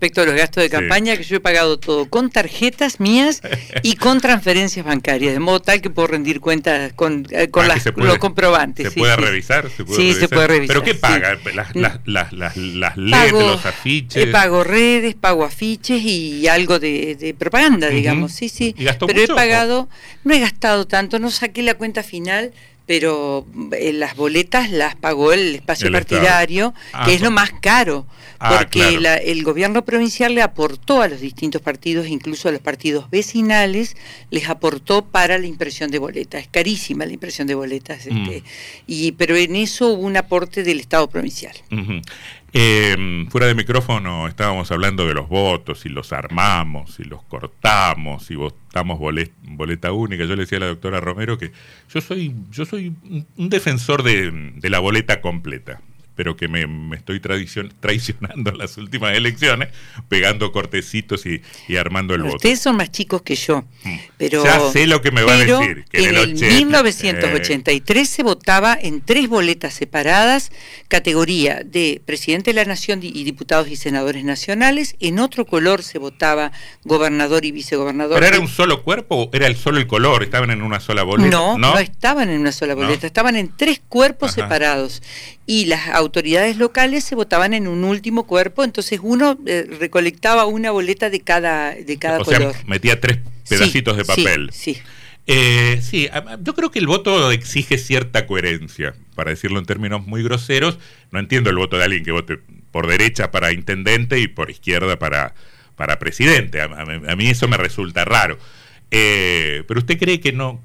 respecto a los gastos de campaña, que yo he pagado todo con tarjetas mías y con transferencias bancarias, de modo tal que puedo rendir cuentas con, eh, con Ah, las, puede- los comprobantes. ¿Se sí, puede sí. revisar? ¿Se puede Sí, se puede revisar, ¿Pero qué paga? Las, las, las, las, las LED, Pago- los afiches. eh, pago redes, pago afiches y algo de, de propaganda, digamos. Sí, sí. ¿Y gastó pero mucho he pagado, no he gastado tanto, no saqué la cuenta final, pero eh, las boletas las pagó el espacio El partidario, Ah, que es lo más caro. Ah, Porque claro. la- el gobierno provincial le aportó a los distintos partidos, incluso a los partidos vecinales, les aportó para la impresión de boletas. Es carísima la impresión de boletas. Mm. Este, y, pero en eso hubo un aporte del Estado provincial. Ujú. Eh, fuera de micrófono estábamos hablando de los votos, y los armamos, y los cortamos, y votamos bolet- boleta única. Yo le decía a la doctora Romero que yo soy, yo soy un- defensor de, de la boleta completa, pero que me, me estoy tradicion- traicionando en las últimas elecciones, pegando cortecitos y, y armando el voto. Ustedes son más chicos que yo, Mm. pero Ya sé lo que me va a decir, que en el el 80, 1983 se votaba en tres boletas separadas, categoría de presidente de la nación y diputados y senadores nacionales, en otro color se votaba gobernador y vicegobernador. ¿Pero era un solo cuerpo o era el solo el color? ¿Estaban en una sola boleta? No, no, estaban en una sola No. boleta, estaban en tres cuerpos Ajá. separados y las autoridades locales se votaban en un último cuerpo, entonces uno eh, recolectaba una boleta de cada de cada o color. sea, metía tres pedacitos de papel. Sí, sí. Eh, sí, yo creo que el voto exige cierta coherencia, para decirlo en términos muy groseros. No entiendo el voto de alguien que vote por derecha para intendente y por izquierda para, para presidente. A, a- a mí eso me resulta raro. Eh, pero usted cree que no,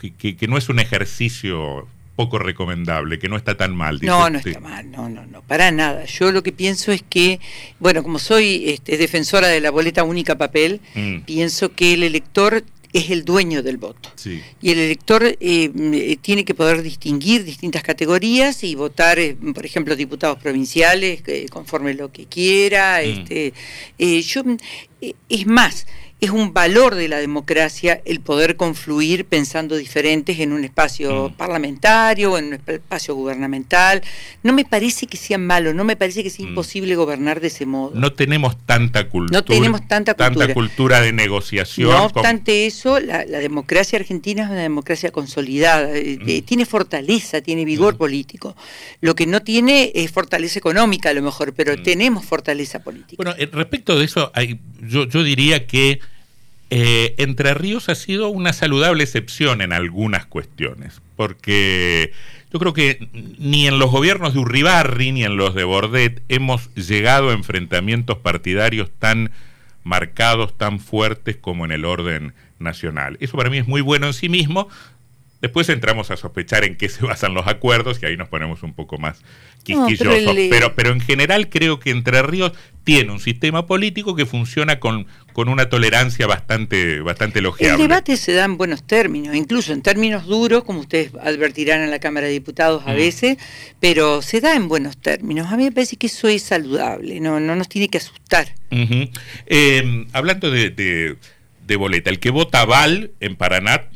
que, que- que no es un ejercicio poco recomendable, que no está tan mal. dice No, no usted. está mal, no, no, no, para nada. Yo lo que pienso es que, bueno, como soy este, defensora de la boleta única papel, Mm, pienso que el elector es el dueño del voto. sí. Y el elector eh, eh, tiene que poder distinguir distintas categorías y votar, eh, por ejemplo, diputados provinciales eh, conforme lo que quiera. Mm. Este, yo, es más, es un valor de la democracia el poder confluir pensando diferentes en un espacio Mm. parlamentario, en un esp- espacio gubernamental. No me parece que sea malo, no me parece que sea Mm. imposible gobernar de ese modo. No tenemos tanta cultura. No tenemos tanta cultura. cultura de negociación. No obstante eso, la, la democracia argentina es una democracia consolidada, eh, eh, Mm. tiene fortaleza, tiene vigor Mm. político. Lo que no tiene es fortaleza económica a lo mejor, pero tenemos fortaleza política. Bueno, eh, respecto de eso, hay, yo, yo diría que eh, Entre Ríos ha sido una saludable excepción en algunas cuestiones, porque yo creo que ni en los gobiernos de Urribarri ni en los de Bordet hemos llegado a enfrentamientos partidarios tan marcados, tan fuertes como en el orden nacional. Eso para mí es muy bueno en sí mismo. Después entramos a sospechar en qué se basan los acuerdos y ahí nos ponemos un poco más quisquillosos. pero el- pero, pero en general creo que Entre Ríos tiene un sistema político que funciona con, con una tolerancia bastante, bastante El elogiable. debate se da en buenos términos, incluso en términos duros, como ustedes advertirán en la Cámara de Diputados a Mm. veces, pero se da en buenos términos. A mí me parece que eso es saludable, no, no nos tiene que asustar. Eh, hablando de, de- de boleta, el que vota aval en Paraná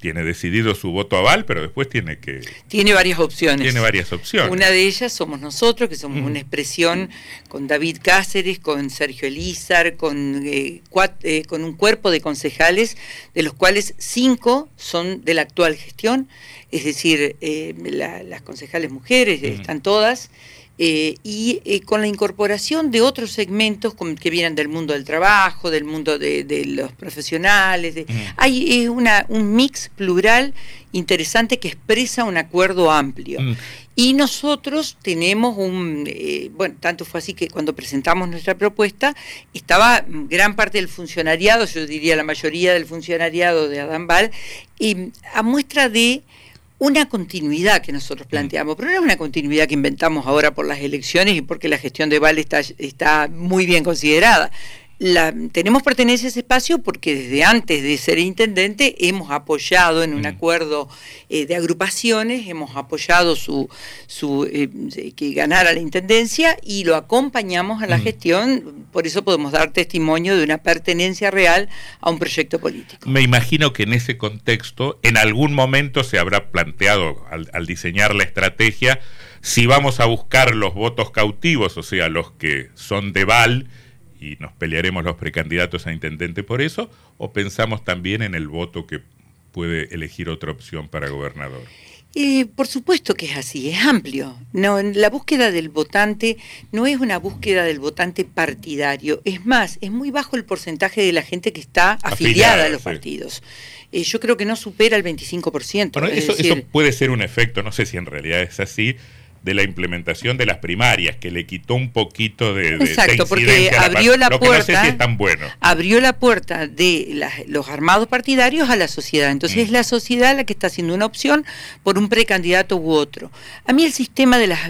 tiene decidido su voto aval, pero después tiene que Tiene varias opciones. tiene varias opciones. Una de ellas somos nosotros, que somos Mm. una expresión con David Cáceres, con Sergio Elízar, con, eh, cuat- eh, con un cuerpo de concejales, de los cuales cinco son de la actual gestión, es decir, eh, la- las concejales mujeres Mm. están todas. Eh, y eh, con la incorporación de otros segmentos con- que vienen del mundo del trabajo, del mundo de, de los profesionales. de- Mm. Hay eh, una, un mix plural interesante que expresa un acuerdo amplio. Mm. Y nosotros tenemos un, eh, bueno, tanto fue así que cuando presentamos nuestra propuesta, estaba gran parte del funcionariado, yo diría la mayoría del funcionariado de Adambal, eh, a muestra de una continuidad que nosotros planteamos, pero no es una continuidad que inventamos ahora por las elecciones y porque la gestión de Val está, está muy bien considerada. La, tenemos pertenencia a ese espacio porque desde antes de ser intendente hemos apoyado en un Mm. acuerdo eh, de agrupaciones, hemos apoyado su, su eh, que ganara la intendencia y lo acompañamos a la Mm. gestión, por eso podemos dar testimonio de una pertenencia real a un proyecto político. Me imagino que en ese contexto, en algún momento se habrá planteado al, al diseñar la estrategia, si vamos a buscar los votos cautivos, o sea, los que son de Val y nos pelearemos los precandidatos a intendente por eso, o pensamos también en el voto que puede elegir otra opción para gobernador? Eh, por supuesto que es así, es amplio. No, la búsqueda del votante no es una búsqueda del votante partidario. Es más, es muy bajo el porcentaje de la gente que está afiliada, a los partidos. Eh, yo creo que no supera el 25%. Bueno, eso, eso puede ser un efecto, no sé si en realidad es así, de la implementación de las primarias, que le quitó un poquito de, de Exacto, porque abrió la, puerta. es tan bueno. Abrió la puerta de los armados partidarios a la sociedad. Entonces es mm. la sociedad la que está haciendo una opción por un precandidato u otro. A mí el sistema de las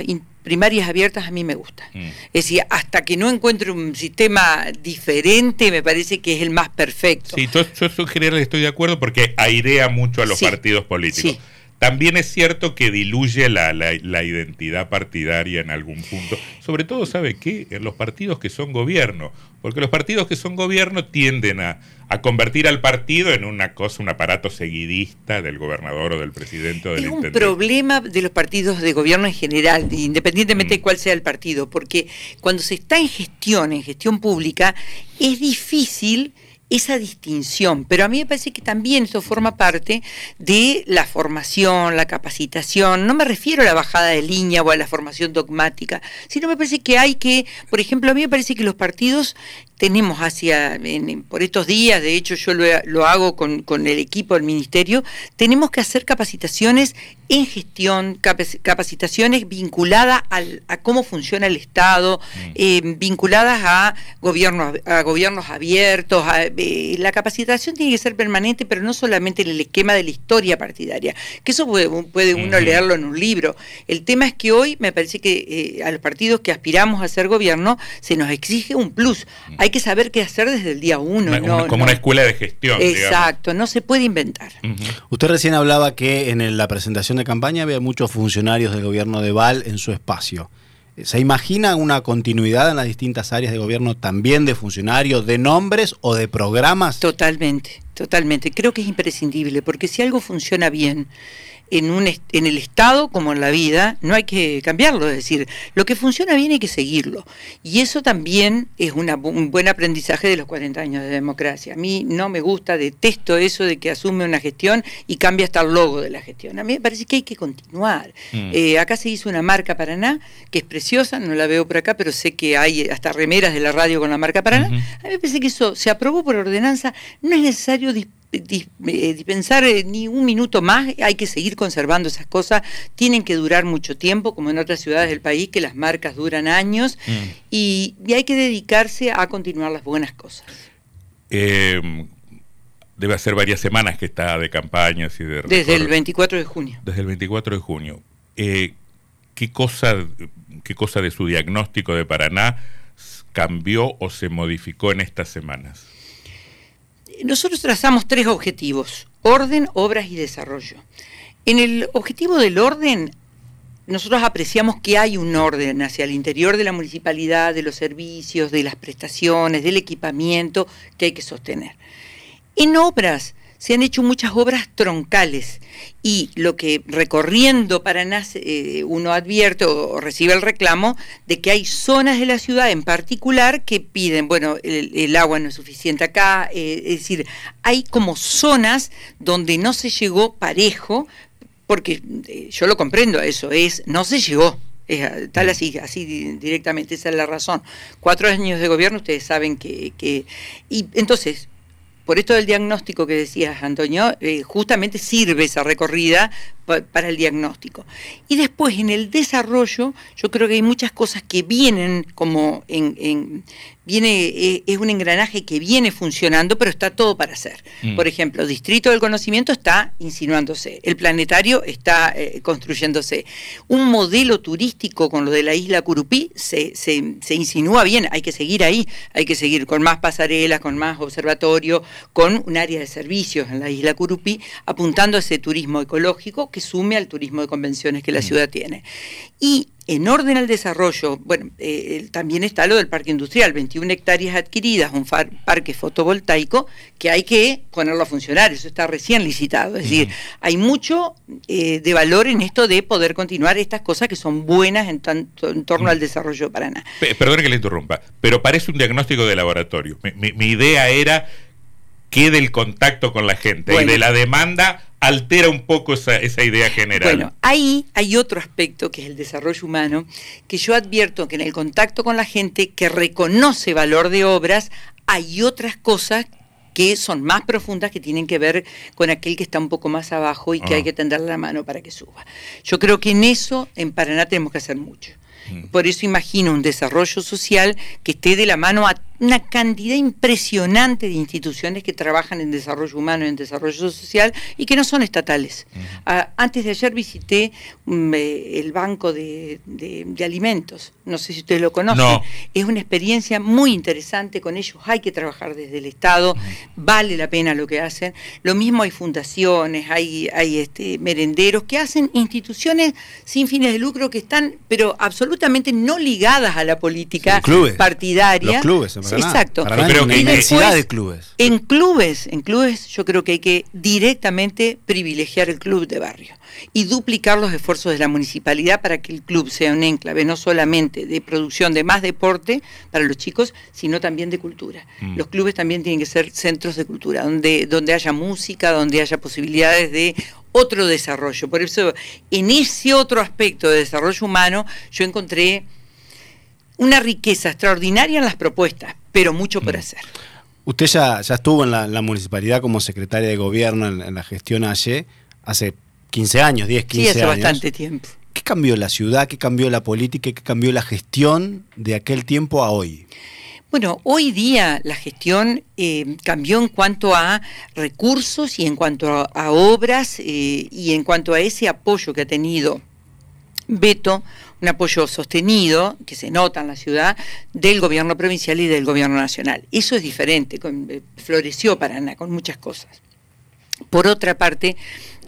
primarias abiertas a mí me gusta. Mm. Es decir, hasta que no encuentre un sistema diferente, me parece que es el más perfecto. Sí, yo, yo en general estoy de acuerdo porque airea mucho a los partidos políticos. Sí. También es cierto que diluye la, la, identidad partidaria en algún punto. Sobre todo, ¿sabe qué? En los partidos que son gobierno. Porque los partidos que son gobierno tienden a, a convertir al partido en una cosa, un aparato seguidista del gobernador o del presidente o del es un problema de los partidos de gobierno en general, independientemente de mm. cuál sea el partido. Porque cuando se está en gestión, en gestión pública, es difícil esa distinción, pero a mí me parece que también eso forma parte de la formación, la capacitación, no me refiero a la bajada de línea o a la formación dogmática, sino me parece que hay que, por ejemplo, a mí me parece que los partidos tenemos hacia, por estos días, de hecho yo lo, hago con, el equipo del ministerio, tenemos que hacer capacitaciones en gestión, capacitaciones vinculadas a cómo funciona el Estado, mm. eh, vinculadas a gobiernos, a gobiernos abiertos. Eh, la capacitación tiene que ser permanente, pero no solamente en el esquema de la historia partidaria, que eso puede, uno leerlo en un libro. El tema es que hoy me parece que eh, a los partidos que aspiramos a ser gobierno se nos exige un plus. Mm hay que saber qué hacer desde el día uno. como una escuela de gestión. Exacto, no se puede inventar. Usted recién hablaba que en la presentación de campaña había muchos funcionarios del gobierno de Val en su espacio. ¿Se imagina una continuidad en las distintas áreas de gobierno también de funcionarios, de nombres o de programas? Totalmente, totalmente. Creo que es imprescindible, porque si algo funciona bien en, un, en el Estado como en la vida, no hay que cambiarlo, es decir, lo que funciona bien hay que seguirlo. Y eso también es una, un buen aprendizaje de los 40 años de democracia. A mí no me gusta, detesto eso de que asume una gestión y cambia hasta el logo de la gestión. A mí me parece que hay que continuar. Mm. Eh, acá se hizo una marca Paraná, que es preciosa, no la veo por acá, pero sé que hay hasta remeras de la radio con la marca Paraná. A mí me parece que eso se aprobó por ordenanza, no es necesario dispensar eh, ni un minuto más, hay que seguir conservando esas cosas, tienen que durar mucho tiempo, como en otras ciudades del país, que las marcas duran años, mm. y, hay que dedicarse a continuar las buenas cosas. Eh, debe hacer varias semanas que está de campañas y de... Desde el 24 de junio. Desde el 24 de junio. Eh, ¿qué, cosa, ¿Qué cosa de su diagnóstico de Paraná cambió o se modificó en estas semanas? Nosotros trazamos tres objetivos, orden, obras y desarrollo. En el objetivo del orden, nosotros apreciamos que hay un orden hacia el interior de la municipalidad, de los servicios, de las prestaciones, del equipamiento que hay que sostener. En obras, se han hecho muchas obras troncales y lo que recorriendo Paraná eh, uno advierte o, recibe el reclamo de que hay zonas de la ciudad en particular que piden, bueno, el, agua no es suficiente acá, eh, es decir, hay como zonas donde no se llegó parejo, porque eh, yo lo comprendo, eso es, no se llegó. Es tal así, así directamente, esa es la razón. Cuatro años de gobierno, ustedes saben que... que y entonces, por esto del diagnóstico que decías, Antonio, eh, justamente sirve esa recorrida para el diagnóstico. Y después en el desarrollo, yo creo que hay muchas cosas que vienen como en, viene, eh, es un engranaje que viene funcionando, pero está todo para hacer. Mm. Por ejemplo, el Distrito del Conocimiento está insinuándose, el planetario está eh, construyéndose. Un modelo turístico con lo de la isla Curupí se, se, insinúa bien, hay que seguir ahí, hay que seguir con más pasarelas, con más observatorio, con un área de servicios en la isla Curupí, apuntando a ese turismo ecológico que sume al turismo de convenciones que la mm. ciudad tiene. Y en orden al desarrollo, bueno, eh, también está lo del parque industrial, 21 hectáreas adquiridas, un parque fotovoltaico que hay que ponerlo a funcionar, eso está recién licitado. Es decir, hay mucho eh, de valor en esto de poder continuar estas cosas que son buenas en, tanto, en torno al desarrollo de Paraná. Perdón que le interrumpa, pero parece un diagnóstico de laboratorio. Mi, idea era que del contacto con la gente y de la demanda altera un poco esa, esa, idea general. Bueno, ahí hay otro aspecto que es el desarrollo humano, que yo advierto que en el contacto con la gente que reconoce valor de obras, hay otras cosas que son más profundas, que tienen que ver con aquel que está un poco más abajo y que hay ah. que tenderle la mano para que suba. Yo creo que en eso en Paraná tenemos que hacer mucho. Mm. Por eso imagino un desarrollo social que esté de la mano a una cantidad impresionante de instituciones que trabajan en desarrollo humano y en desarrollo social y que no son estatales. Ah, antes de ayer visité mm, eh, el Banco de, Alimentos, no sé si ustedes lo conocen, es una experiencia muy interesante, con ellos hay que trabajar desde el Estado, vale la pena lo que hacen. Lo mismo hay fundaciones, hay, hay este, merenderos que hacen instituciones sin fines de lucro que están, pero absolutamente no ligadas a la política partidaria. Los clubes, Exacto. Pero en de clubes. En clubes, en clubes yo creo que hay que directamente privilegiar el club de barrio y duplicar los esfuerzos de la municipalidad para que el club sea un enclave no solamente de producción de más deporte para los chicos, sino también de cultura. Mm. Los clubes también tienen que ser centros de cultura, donde, donde haya música, donde haya posibilidades de otro desarrollo. Por eso, en ese otro aspecto de desarrollo humano, yo encontré una riqueza extraordinaria en las propuestas, pero mucho por mm. hacer. Usted ya, ya estuvo en la, municipalidad como secretaria de gobierno en, la gestión AYE hace 15 años, 10, 15 sí, hace bastante tiempo. ¿Qué cambió la ciudad? ¿Qué cambió la política? ¿Qué cambió la gestión de aquel tiempo a hoy? Bueno, hoy día la gestión eh, cambió en cuanto a recursos y en cuanto a, obras eh, y en cuanto a ese apoyo que ha tenido Beto un apoyo sostenido, que se nota en la ciudad, del gobierno provincial y del gobierno nacional. Eso es diferente, eh, floreció Paraná con muchas cosas. Por otra parte,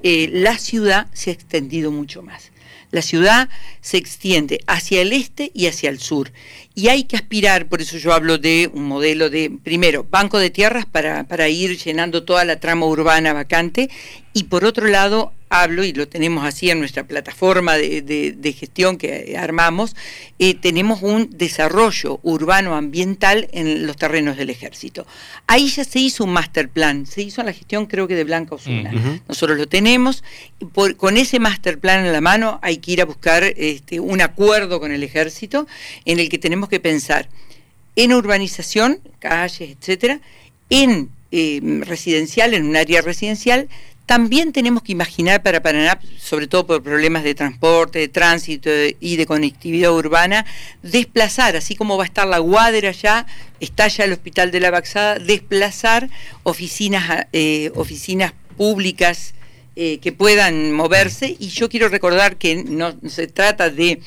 eh, la ciudad se ha extendido mucho más. La ciudad se extiende hacia el este y hacia el sur. Y hay que aspirar, por eso yo hablo de un modelo de, primero, banco de tierras para, para ir llenando toda la trama urbana vacante y por otro lado hablo, y lo tenemos así en nuestra plataforma de, gestión que armamos, eh, tenemos un desarrollo urbano ambiental en los terrenos del ejército. Ahí ya se hizo un master plan, se hizo en la gestión creo que de Blanca Osuna. Nosotros lo tenemos, por, con ese master plan en la mano hay que ir a buscar este, un acuerdo con el ejército en el que tenemos que pensar en urbanización, calles, etcétera, en eh, residencial, en un área residencial, también tenemos que imaginar para Paraná, sobre todo por problemas de transporte, de tránsito y de conectividad urbana, desplazar, así como va a estar la Guadera allá, está ya el Hospital de la Baxada, desplazar oficinas, eh, oficinas públicas eh, que puedan moverse. Y yo quiero recordar que no se trata de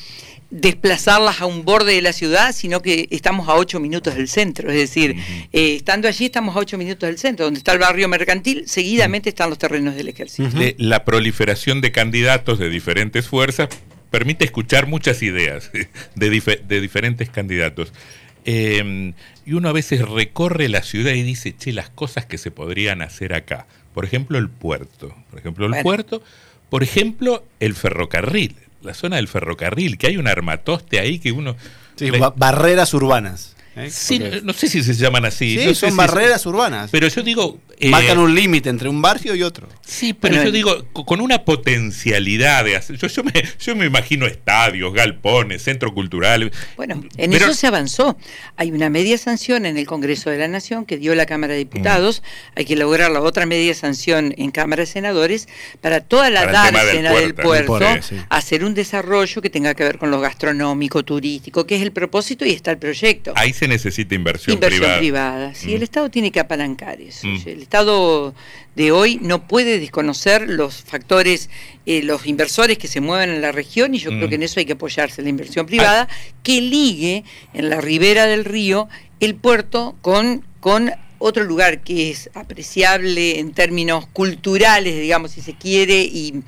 desplazarlas a un borde de la ciudad, sino que estamos a ocho minutos del centro. Es decir, eh, estando allí estamos a ocho minutos del centro, donde está el barrio mercantil, seguidamente están los terrenos del ejército. La proliferación de candidatos de diferentes fuerzas permite escuchar muchas ideas de, de diferentes candidatos. Em, y uno a veces recorre la ciudad y dice, che, las cosas que se podrían hacer acá. Por ejemplo, el puerto. Por ejemplo, el puerto. Por ejemplo, el ferrocarril la zona del ferrocarril, que hay un armatoste ahí que uno... Sí, barreras urbanas. ¿Eh? Sí, no sé si se llaman así. Sí, son barreras urbanas. Pero yo digo... Eh, Marcan un límite entre un barrio y otro. Sí, pero yo digo, con una potencialidad de hacer... Yo, yo, me, yo me imagino estadios, galpones, centro cultural. Bueno, en eso se avanzó. Hay una media sanción en el Congreso de la Nación que dio la Cámara de Diputados. Mm. Hay que lograr la otra media sanción en Cámara de Senadores para toda la dársena del puerto, hacer un desarrollo que tenga que ver con lo gastronómico, turístico, que es el propósito y está el proyecto. Ahí se necesita inversión, inversión privada. Sí, el mm. Estado tiene que apalancar eso. Mm. El Estado de hoy no puede desconocer los factores, eh, los inversores que se mueven en la región y yo creo mm. que en eso hay que apoyarse la inversión privada que ligue en la ribera del río el puerto con, con otro lugar que es apreciable en términos culturales, digamos, si se quiere, y,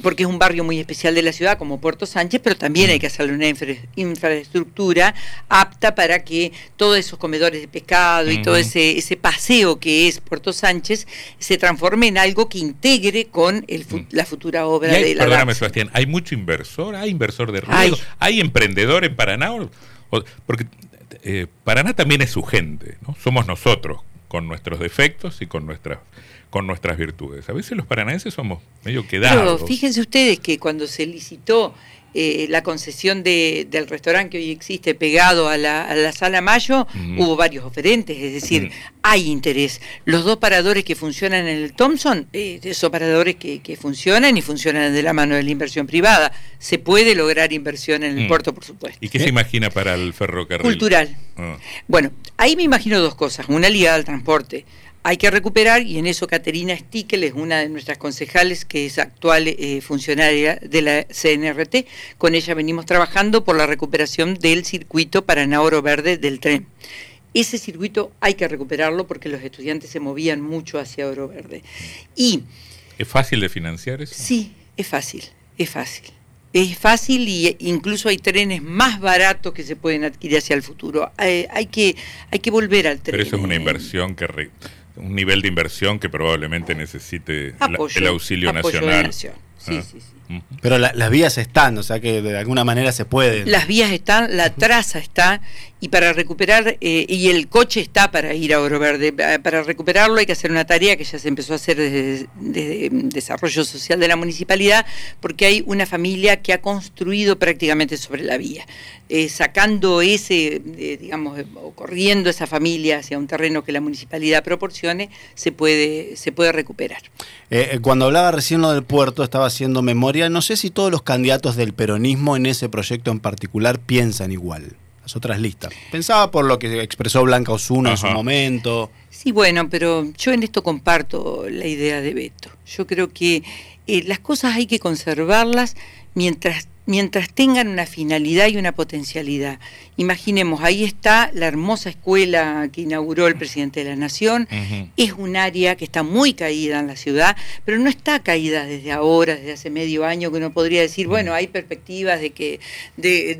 porque es un barrio muy especial de la ciudad, como Puerto Sánchez, pero también hay que hacerle una infraestructura apta para que todos esos comedores de pescado y todo ese, ese paseo que es Puerto Sánchez se transforme en algo que integre con el, la futura obra de la Perdóname, Sebastián, ¿hay mucho inversor? ¿Hay inversor de riesgo? ¿Hay, emprendedor en Paraná? porque eh, Paraná también es su gente, ¿no? Somos nosotros, con nuestros defectos y con nuestras con nuestras virtudes. A veces los paranaenses somos medio quedados. Pero fíjense ustedes que cuando se licitó eh, la concesión de, del restaurante que hoy existe pegado a la, a la sala Mayo, hubo varios oferentes, es decir, hay interés. Los dos paradores que funcionan en el Thompson, eh, son paradores que, que, funcionan y funcionan de la mano de la inversión privada. Se puede lograr inversión en el mm. puerto, por supuesto. ¿Y qué se imagina para el ferrocarril? Cultural. Ah. Bueno, ahí me imagino dos cosas. Una ligada al transporte hay que recuperar, y en eso Caterina Stickel es una de nuestras concejales, que es actual eh, funcionaria de la CNRT. Con ella venimos trabajando por la recuperación del circuito Paraná-Oro Verde del tren. Ese circuito hay que recuperarlo porque los estudiantes se movían mucho hacia Oro Verde. Y, ¿Es fácil de financiar eso? Sí, es fácil, es fácil. Es fácil y incluso hay trenes más baratos que se pueden adquirir hacia el futuro. Eh, hay, que, hay que volver al tren. Pero eso es una inversión que un nivel de inversión que probablemente necesite el auxilio nacional. Sí, sí, sí. Pero las vías están, o sea que de alguna manera se puede. Las vías están, la traza está, y para recuperar, eh, y el coche está para ir a Oro Verde. Para recuperarlo hay que hacer una tarea que ya se empezó a hacer desde, Desarrollo Social de la Municipalidad, porque hay una familia que ha construido prácticamente sobre la vía. Eh, sacando ese, eh, digamos, o corriendo esa familia hacia un terreno que la municipalidad proporcione, se puede, se puede recuperar. cuando hablaba recién lo del puerto, estaba haciendo memoria no sé si todos los candidatos del peronismo en ese proyecto en particular piensan igual. Las otras listas. Pensaba por lo que expresó Blanca Osuna en su momento. Sí, bueno, pero yo en esto comparto la idea de Beto. Yo creo que eh, las cosas hay que conservarlas mientras mientras tengan una finalidad y una potencialidad. Imaginemos, ahí está la hermosa escuela que inauguró el presidente de la Nación, es un área que está muy caída en la ciudad, pero no está caída desde ahora, desde hace medio año, que uno podría decir, bueno, hay perspectivas de, que, de,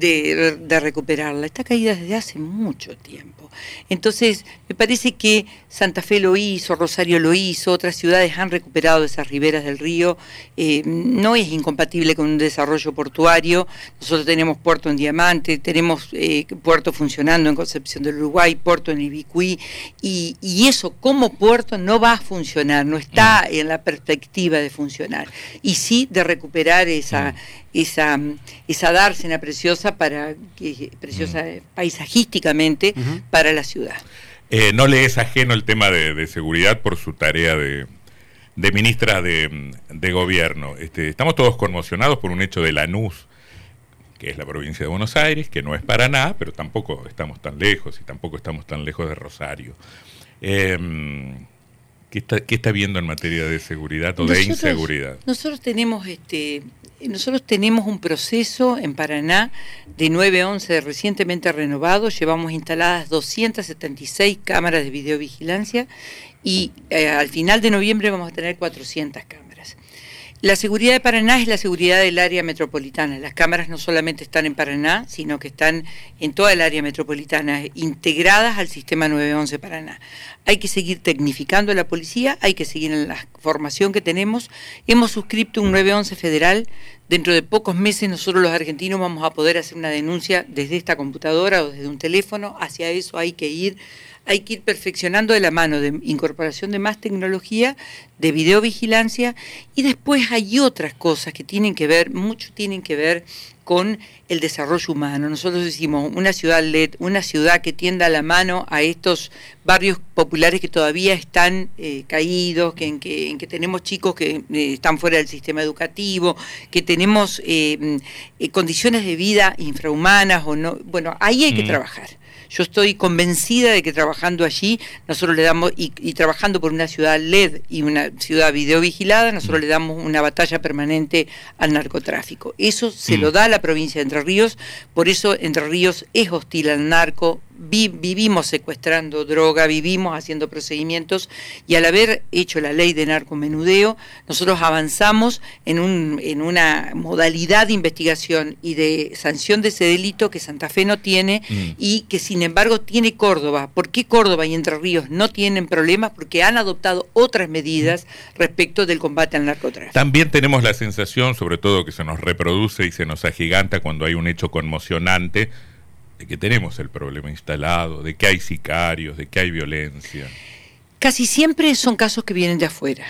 de recuperarla, está caída desde hace mucho tiempo. Entonces, me parece que Santa Fe lo hizo, Rosario lo hizo, otras ciudades han recuperado esas riberas del río, eh, no es incompatible con un desarrollo portuario, nosotros tenemos puerto en Diamante, tenemos eh, puerto funcionando en Concepción del Uruguay, puerto en Ibicuí, y, eso como puerto no va a funcionar, no está mm. en la perspectiva de funcionar, y sí de recuperar esa, mm. esa, esa dársena preciosa para que preciosa mm. paisajísticamente para la ciudad. Eh, no le es ajeno el tema de, seguridad por su tarea de, ministra de, gobierno. Este, estamos todos conmocionados por un hecho de Lanús, que es la provincia de Buenos Aires, que no es Paraná, pero tampoco estamos tan lejos y tampoco estamos tan lejos de Rosario. Em, ¿qué, está, ¿Qué está viendo en materia de seguridad o de inseguridad? Nosotros tenemos este nosotros tenemos un proceso en Paraná de 911 recientemente renovado, llevamos instaladas 276 cámaras de videovigilancia y eh, al final de noviembre vamos a tener 400 cámaras. La seguridad de Paraná es la seguridad del área metropolitana. Las cámaras no solamente están en Paraná, sino que están en toda el área metropolitana, integradas al sistema 911 Paraná. Hay que seguir tecnificando a la policía, hay que seguir en la formación que tenemos. Hemos suscrito un 911 federal. Dentro de pocos meses nosotros los argentinos vamos a poder hacer una denuncia desde esta computadora o desde un teléfono. Hacia eso hay que ir hay que ir perfeccionando de la mano de incorporación de más tecnología, de videovigilancia y después hay otras cosas que tienen que ver, mucho tienen que ver con el desarrollo humano. Nosotros decimos una ciudad LED, una ciudad que tienda la mano a estos barrios populares que todavía están eh, caídos, que en, que, en que tenemos chicos que eh, están fuera del sistema educativo, que tenemos eh, condiciones de vida infrahumanas o no. Bueno, ahí hay que mm. trabajar. Yo estoy convencida de que trabajando allí, nosotros le damos, y, trabajando por una ciudad LED y una ciudad videovigilada, nosotros mm. le damos una batalla permanente al narcotráfico. Eso se lo mm. da a la provincia de Entre Ríos, por eso Entre Ríos es hostil al narco, vivimos secuestrando droga, vivimos haciendo procedimientos y al haber hecho la ley de narcomenudeo, nosotros avanzamos en, un, en una modalidad de investigación y de sanción de ese delito que Santa Fe no tiene mm. y que sin embargo tiene Córdoba. ¿Por qué Córdoba y Entre Ríos no tienen problemas? Porque han adoptado otras medidas respecto del combate al narcotráfico. También tenemos la sensación, sobre todo que se nos reproduce y se nos agiganta cuando hay un hecho conmocionante, de que tenemos el problema instalado, de que hay sicarios, de que hay violencia. Casi siempre son casos que vienen de afuera.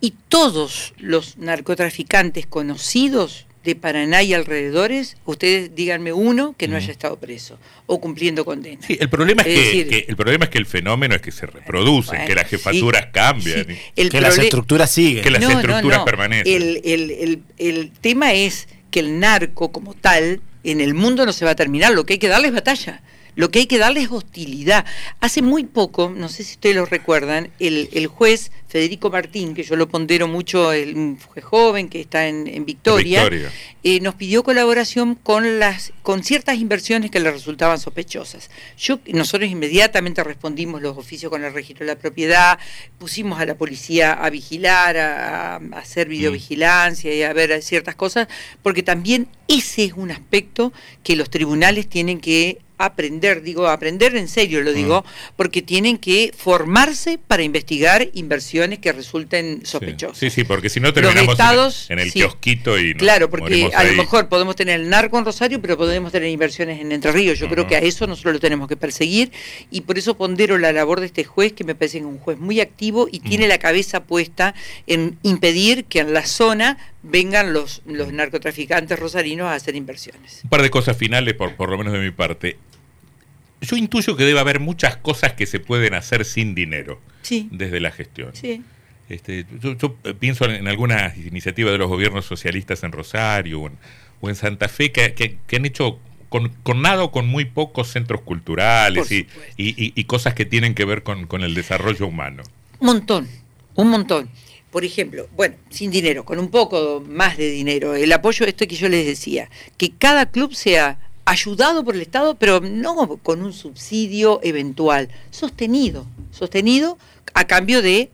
Y todos los narcotraficantes conocidos de Paraná y alrededores, ustedes díganme uno que no haya estado preso o cumpliendo condena. Sí, el problema es, que, el problema es que el fenómeno es que se reproduce, que las jefaturas cambian, que las estructuras siguen, que las estructuras permanecen. El, el, el tema es que el narco como tal en el mundo no se va a terminar, lo que hay que darle es batalla. Lo que hay que darle es hostilidad. Hace muy poco, no sé si ustedes lo recuerdan, el, el juez Federico Martín, que yo lo pondero mucho, el juez joven que está en, Victoria, eh, nos pidió colaboración con las con ciertas inversiones que le resultaban sospechosas. Yo, nosotros inmediatamente respondimos los oficios con el registro de la propiedad, pusimos a la policía a vigilar, a, hacer mm. videovigilancia y a ver ciertas cosas, porque también ese es un aspecto que los tribunales tienen que aprender, digo, aprender en serio lo digo, mm. porque tienen que formarse para investigar inversiones que resulten sospechosas. Sí, sí, porque si no terminamos en, el kiosquito y Claro, porque a lo mejor podemos tener el narco en Rosario, pero podemos tener inversiones en Entre Ríos. Yo creo que a eso nosotros lo tenemos que perseguir y por eso pondero la labor de este juez, que me parece un juez muy activo y tiene la cabeza puesta en impedir que en la zona vengan los, los narcotraficantes rosarinos a hacer inversiones. Un par de cosas finales, por, por lo menos de mi parte yo intuyo que debe haber muchas cosas que se pueden hacer sin dinero desde la gestión. Este, yo, pienso en algunas iniciativas de los gobiernos socialistas en Rosario o en, Santa Fe que, han hecho con, nada o con muy pocos centros culturales y, y, cosas que tienen que ver con, con el desarrollo humano. Un montón, un montón. Por ejemplo, bueno, sin dinero, con un poco más de dinero, el apoyo, esto que yo les decía, que cada club sea ayudado por el Estado, pero no con un subsidio eventual, sostenido, sostenido a cambio de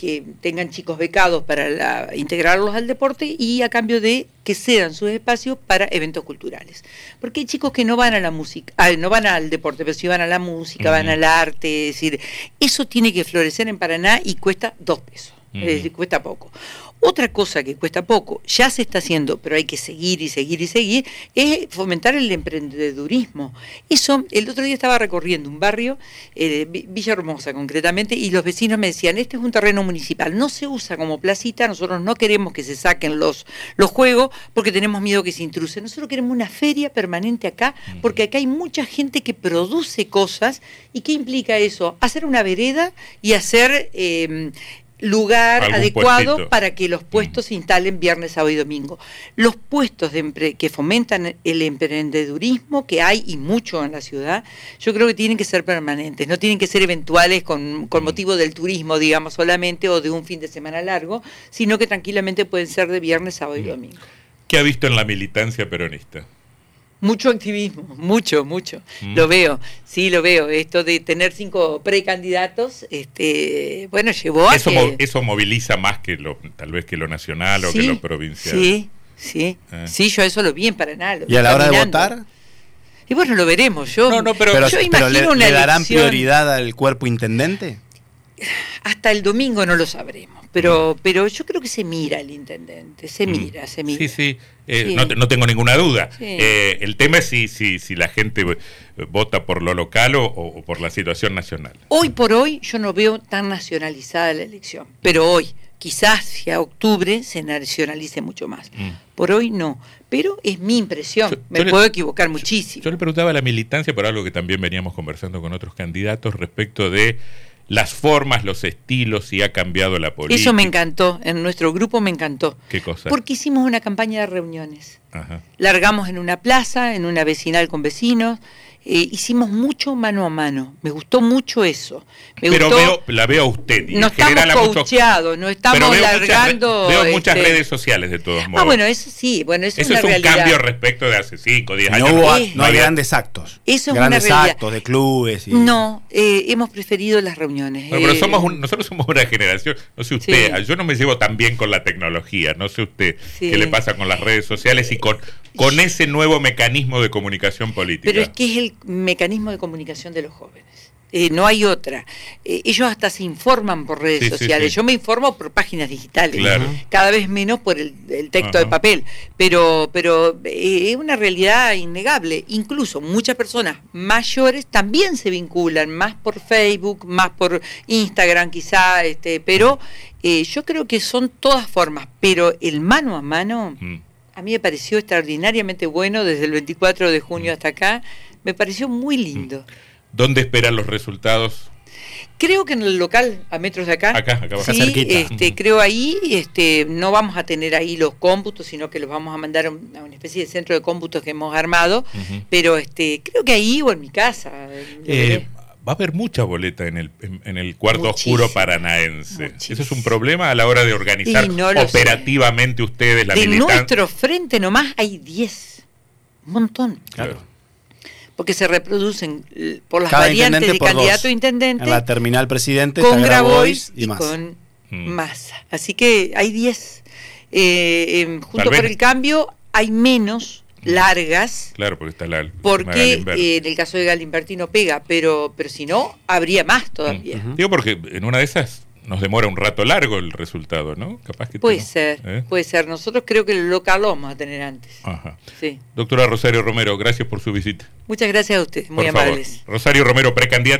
que tengan chicos becados para integrarlos al deporte y a cambio de que cedan sus espacios para eventos culturales. Porque hay chicos que no van a la música, ah, no van al deporte, pero sí van a la música, van al arte, es decir, eso tiene que florecer en Paraná y cuesta dos pesos, es decir, cuesta poco. Otra cosa que cuesta poco, ya se está haciendo, pero hay que seguir y seguir y seguir, es fomentar el emprendedurismo. Eso, el otro día estaba recorriendo un barrio, eh, Villa Hermosa concretamente, y los vecinos me decían, este es un terreno municipal, no se usa como placita, nosotros no queremos que se saquen los, los juegos porque tenemos miedo que se intrusen. Nosotros queremos una feria permanente acá, porque acá hay mucha gente que produce cosas, ¿y qué implica eso? Hacer una vereda y hacer... Eh, lugar adecuado para que los puestos se instalen viernes, sábado y domingo. Los puestos de que fomentan el emprendedurismo, que hay y mucho en la ciudad, yo creo que tienen que ser permanentes, no tienen que ser eventuales con, con motivo del turismo, digamos, solamente o de un fin de semana largo, sino que tranquilamente pueden ser de viernes, sábado y domingo. ¿Qué ha visto en la militancia peronista? Mucho activismo, mucho, mucho. Mm. Lo veo, sí, lo veo. Esto de tener cinco precandidatos, este, bueno, llevó a eso, eso moviliza más que lo, tal vez que lo nacional o que lo provincial. Sí, sí, eh. sí, yo eso lo vi en Paraná. ¿Y a la hora de votar? Y bueno, lo veremos. Yo, no, no, pero, yo imagino le, darán prioridad al cuerpo intendente? Hasta el domingo no lo sabremos. Pero, pero yo creo que se mira el intendente, se mm. mira, se mira. Sí, sí, eh, No, tengo ninguna duda. Eh, el tema es si, si, si la gente vota por lo local o, por la situación nacional. Hoy por hoy yo no veo tan nacionalizada la elección, pero hoy, quizás si a octubre se nacionalice mucho más. Mm. Por hoy no, pero es mi impresión, me puedo equivocar muchísimo. yo le preguntaba a la militancia por algo que también veníamos conversando con otros candidatos respecto de las formas, los estilos y ha cambiado la política. Eso me encantó, en nuestro grupo me encantó. ¿Qué cosa? Porque hicimos una campaña de reuniones. Largamos en una plaza, en una vecinal con vecinos, eh, hicimos mucho mano a mano. Me gustó mucho eso. Me Pero gustó- veo, la veo a usted. y no estamos coacheados, no estamos pero veo muchas largando. Veo muchas este, redes sociales de todos modos. Ah, bueno, eso sí, bueno, eso, Eso es es una un realidad. cambio respecto de hace 5, 10 No, años. hubo- Eh, no hay grandes actos. Eso es grandes una realidad. actos de clubes. Y... No, eh, hemos preferido las reuniones. Bueno, pero eh, somos un- nosotros somos una generación, no sé usted, Sí. yo no me llevo tan bien con la tecnología, no sé usted Sí. qué le pasa con las redes sociales y con, con ese nuevo mecanismo de comunicación política. Pero es que es el mecanismo de comunicación de los jóvenes. Eh, no hay otra. Eh, ellos hasta se informan por redes Sí, sociales. sí. Yo me informo por páginas digitales. Claro. Cada vez menos por el, el texto Ajá. de papel. Pero, pero eh, es una realidad innegable. Incluso muchas personas mayores también se vinculan, más por Facebook, más por Instagram quizá, este, pero yo creo que son todas formas. Pero el mano a mano... Mm. A mí me pareció extraordinariamente bueno desde el 24 de junio hasta acá. Me pareció muy lindo. ¿Dónde esperan los resultados? Creo que en el local, a metros de acá, Acá, acá abajo. sí, cerquita. este, Ujú. creo ahí, este, no vamos a tener ahí los cómputos, sino que los vamos a mandar a, un- a una especie de centro de cómputos que hemos armado. Pero este, creo que ahí o en mi casa. Eh, va a haber mucha boleta en el, en, en el cuarto Muchísimo. oscuro paranaense. Muchísimo. ¿Eso es un problema a la hora de organizar no lo sé. operativamente ustedes la de militancia? nuestro frente nomás hay 10. Un montón. Claro. Porque se reproducen eh, por las Cada variantes de por candidato dos. a intendente. En la terminal presidente con Grabois y, y, más. con Mm. Massa. Así que hay 10. Eh, em, junto por el cambio hay menos largas, Claro, porque está la. porque eh, en el caso de Galimberti no pega, pero, pero si no, habría más todavía. Mm. Digo porque en una de esas nos demora un rato largo el resultado, ¿no? Capaz que Puede te- ser, ¿eh? puede ser. Nosotros creo que el local lo vamos a tener antes. Ajá. Sí. Doctora Rosario Romero, gracias por su visita. Muchas gracias a ustedes, muy por favor. amables. Rosario Romero, precandidata